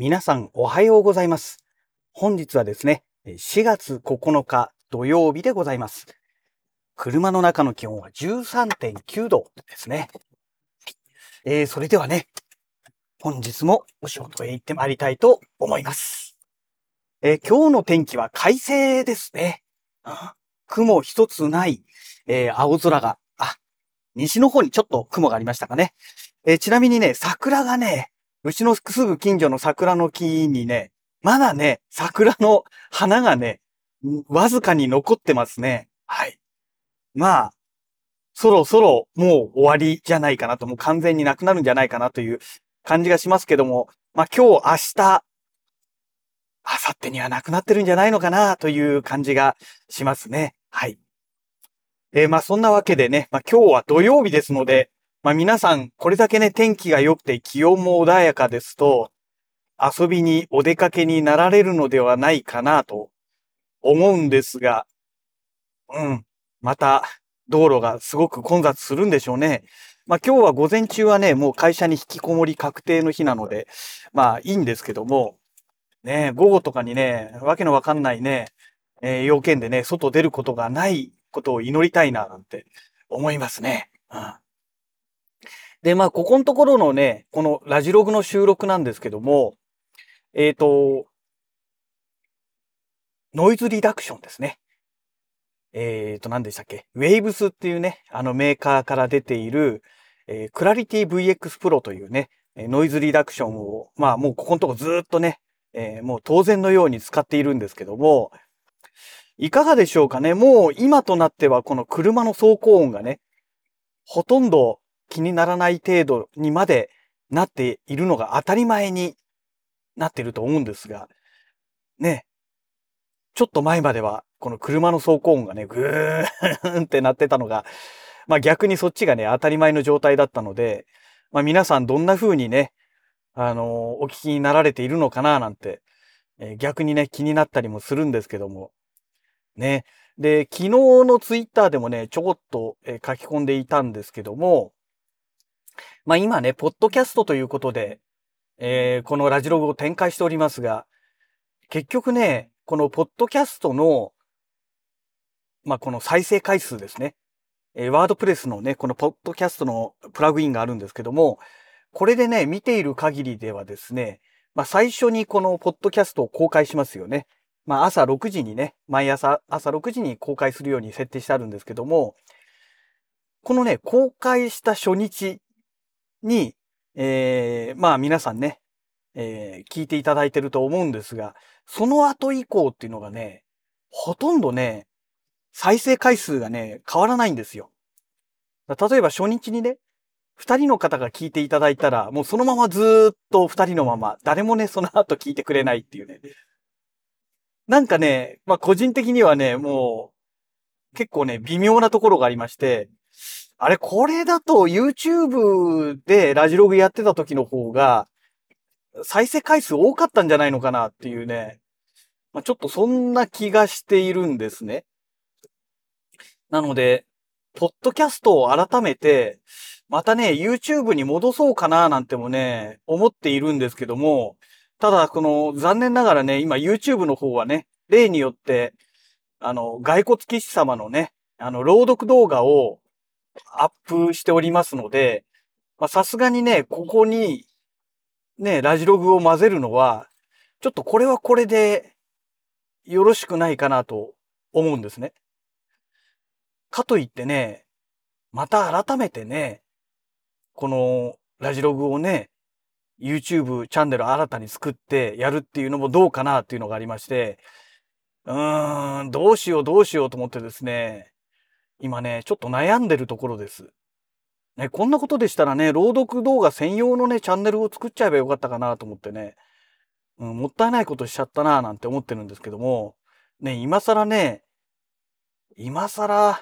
皆さんおはようございます。本日はですね、4月9日土曜日でございます。車の中の気温は13.9度ですね。えー、それではね、本日もお仕事へ行ってまいりたいと思います。えー今日の天気は快晴ですね。雲一つない、えー青空が、あ、西の方にちょっと雲がありましたかね。えーちなみにね、桜がね、うちのすぐ近所の桜の木にね、まだね、桜の花がね、わずかに残ってますね。はい。まあ、そろそろもう終わりじゃないかなと、もう完全になくなるんじゃないかなという感じがしますけども、まあ今日、明日、明後日にはなくなってるんじゃないのかなという感じがしますね。はい。えーまあそんなわけでね、まあ今日は土曜日ですので、まあ皆さん、これだけね、天気が良くて気温も穏やかですと、遊びにお出かけになられるのではないかなと思うんですが、うん。また、道路がすごく混雑するんでしょうね。まあ今日は午前中はね、もう会社に引きこもり確定の日なので、まあいいんですけども、ね、午後とかにね、わけのわかんないね、えー要件でね、外出ることがないことを祈りたいな、なんて思いますね。うん。で、まあ、ここのところのね、このラジログの収録なんですけども、えっ、と、ノイズリダクションですね。えっ、と、何でしたっけ？ウェイブスっていうね、あのメーカーから出ている、えー、クラリティ VX Pro というね、ノイズリダクションを、まあもうここのとこずっとね、えーもう当然のように使っているんですけども、いかがでしょうかね？もう今となってはこの車の走行音がね、ほとんど気にならない程度にまでなっているのが当たり前になっていると思うんですが、ね、ちょっと前まではこの車の走行音がね、ぐーんってなってたのが、まあ逆にそっちがね、当たり前の状態だったので、まあ皆さんどんな風にね、あのーお聞きになられているのかななんて、えー逆にね、気になったりもするんですけども、ね。で、昨日のツイッターでもね、ちょこっと、えー書き込んでいたんですけども、まあ今ね、ポッドキャストということで、えーこのラジログを展開しておりますが、結局ね、このポッドキャストの、まあこの再生回数ですね。えーワードプレスのね、このポッドキャストのプラグインがあるんですけども、これでね、見ている限りではですね、まあ最初にこのポッドキャストを公開しますよね。まあ朝6時にね、毎朝朝6時に公開するように設定してあるんですけども、このね、公開した初日に、えー、まあ皆さんね、えー聞いていただいてると思うんですが、その後以降っていうのがね、ほとんどね、再生回数がね、変わらないんですよ。例えば初日にね、二人の方が聞いていただいたら、もうそのままずっと二人のまま、誰もね、その後聞いてくれないっていうね。なんかね、まあ個人的にはね、もう、結構ね、微妙なところがありまして、あれ、これだと YouTube でラジログやってた時の方が、再生回数多かったんじゃないのかなっていうね、まあ、ちょっとそんな気がしているんですね。なので、ポッドキャストを改めて、またね、YouTube に戻そうかななんてもね、思っているんですけども、ただ、この、残念ながらね、今 YouTube の方はね、例によって、あの、骸骨騎士様のね、あの、朗読動画をアップしておりますので、さすがにね、ここに、ね、ラジログを混ぜるのは、ちょっとこれはこれで、よろしくないかなと思うんですね。かといってね、また改めてね、このラジログをね、YouTube チャンネル新たに作ってやるっていうのもどうかなっていうのがありまして、うーん、どうしようどうしようと思ってですね、今ね、ちょっと悩んでるところです。ね、こんなことでしたらね、朗読動画専用のね、チャンネルを作っちゃえばよかったかなと思ってね、うん、もったいないことしちゃったなぁなんて思ってるんですけども、ね、今更ね、今更、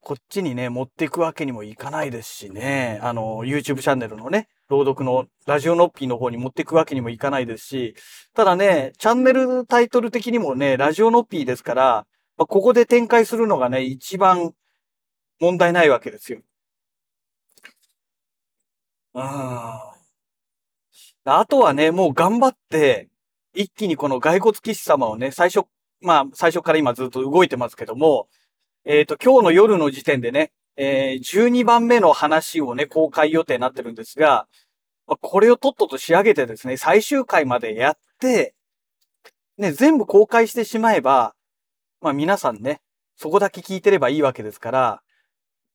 こっちにね、持っていくわけにもいかないですしね、あの、YouTube チャンネルのね、朗読のラジオノッピーの方に持っていくわけにもいかないですし、ただね、チャンネルタイトル的にもね、ラジオノッピーですから、まあ、ここで展開するのがね、一番問題ないわけですよ。うーん。あとはね、もう頑張って、一気にこの骸骨騎士様をね、最初、まあ、最初から今ずっと動いてますけども、えっ、ー、と、今日の夜の時点でね、えー、12番目の話をね、公開予定になってるんですが、まあこれをとっとと仕上げてですね、最終回までやって、ね、全部公開してしまえば、まあ皆さんね、そこだけ聞いてればいいわけですから、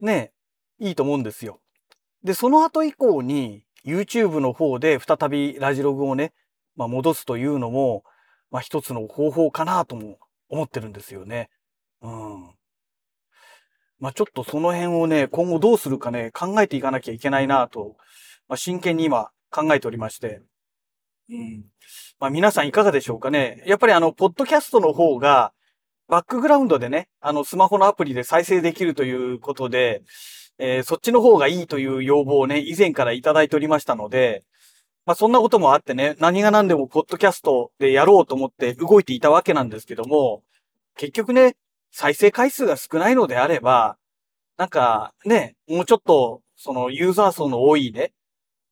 ね、いいと思うんですよ。で、その後以降に、YouTube の方で再びラジログをね、まあ、戻すというのも、まあ、一つの方法かなとも思ってるんですよね。うん。まあ、ちょっとその辺をね、今後どうするかね、考えていかなきゃいけないなと、まあ、真剣に今考えておりまして。うん。まあ、皆さんいかがでしょうかね。やっぱりあの、ポッドキャストの方が、バックグラウンドでね、あの、スマホのアプリで再生できるということで、えー、そっちの方がいいという要望をね、以前からいただいておりましたので、まあそんなこともあってね、何が何でもポッドキャストでやろうと思って動いていたわけなんですけども、結局ね、再生回数が少ないのであれば、なんかね、もうちょっと、そのユーザー層の多いね、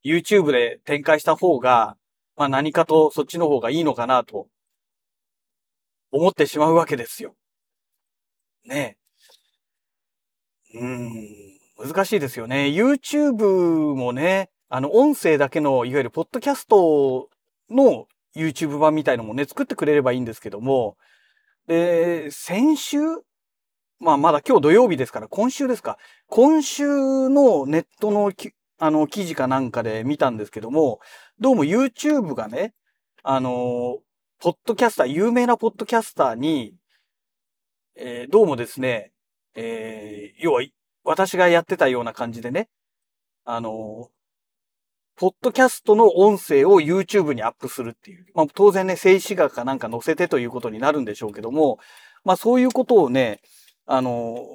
YouTube で展開した方が、まあ何かとそっちの方がいいのかなと、思ってしまうわけですよ。ねえ。うん。難しいですよね。YouTube もね、あの、音声だけの、いわゆるポッドキャストの YouTube 版みたいのもね、作ってくれればいいんですけども、で、先週まあ、まだ今日土曜日ですから、今週ですか。今週のネットのあの、記事かなんかで見たんですけども、どうも YouTube がね、あの、ポッドキャスター、有名なポッドキャスターに、えー、どうもですね、えー、要は私がやってたような感じでね、あの、ポッドキャストの音声を YouTube にアップするっていう。まあ当然ね、静止画かなんか載せてということになるんでしょうけども、まあそういうことをね、あの、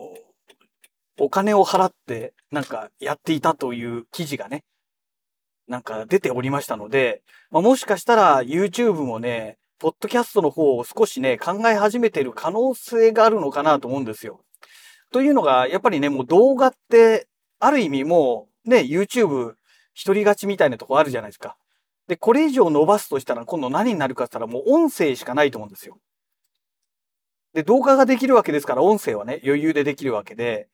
お金を払ってなんかやっていたという記事がね、なんか出ておりましたので、まあ、もしかしたら YouTube もね、ポッドキャストの方を少しね、考え始めている可能性があるのかなと思うんですよ。というのが、やっぱりね、もう動画って、ある意味もう、ね、YouTube 一人勝ちみたいなとこあるじゃないですか。で、これ以上伸ばすとしたら今度何になるかって言ったらもう音声しかないと思うんですよ。で、動画ができるわけですから音声はね、余裕でできるわけで。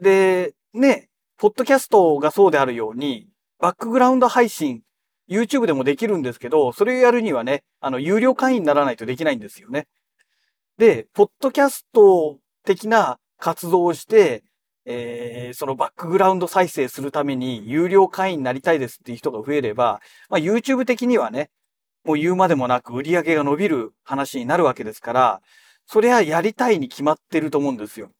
で、ね、ポッドキャストがそうであるように、バックグラウンド配信、YouTube でもできるんですけど、それをやるにはね、あの、有料会員にならないとできないんですよね。で、ポッドキャスト的な活動をして、えー、そのバックグラウンド再生するために有料会員になりたいですっていう人が増えれば、まあ YouTube 的にはね、もう言うまでもなく売り上げが伸びる話になるわけですから、それはやりたいに決まってると思うんですよ。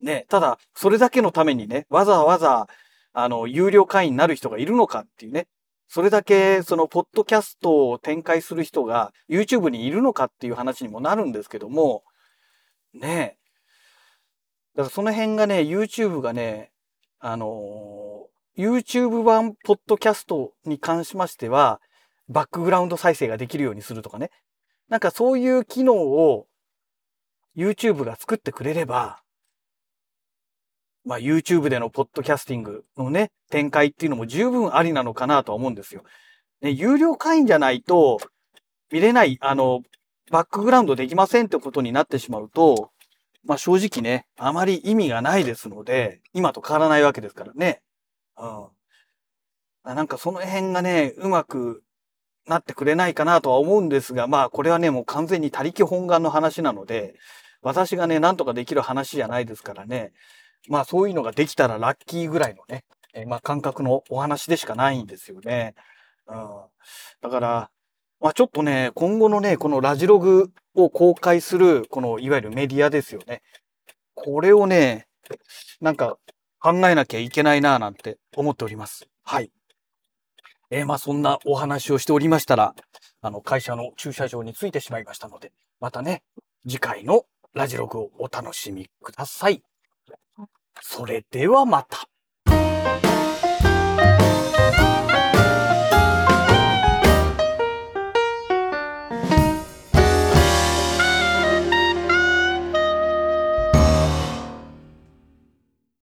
ね、ただ、それだけのためにね、わざわざ、あの、有料会員になる人がいるのかっていうね、それだけ、その、ポッドキャストを展開する人が YouTube にいるのかっていう話にもなるんですけども、ねだからその辺がね、YouTube がね、あのー、YouTube 版ポッドキャストに関しましては、バックグラウンド再生ができるようにするとかね。なんかそういう機能を YouTube が作ってくれれば、まあ YouTube でのポッドキャスティングのね、展開っていうのも十分ありなのかなとは思うんですよ。ね、有料会員じゃないと見れない、あの、バックグラウンドできませんってことになってしまうと、まあ正直ね、あまり意味がないですので、今と変わらないわけですからね。うん。なんかその辺がね、うまくなってくれないかなとは思うんですが、まあこれはね、もう完全に他力本願の話なので、私がね、なんとかできる話じゃないですからね。まあそういうのができたらラッキーぐらいのね、えまあ感覚のお話でしかないんですよね。うん。だから、まあちょっとね、今後のね、このラジログを公開する、このいわゆるメディアですよね。これをね、なんか考えなきゃいけないなぁなんて思っております。はい。えー、まあそんなお話をしておりましたら、あの会社の駐車場に着いてしまいましたので、またね、次回のラジログをお楽しみください。それではまた。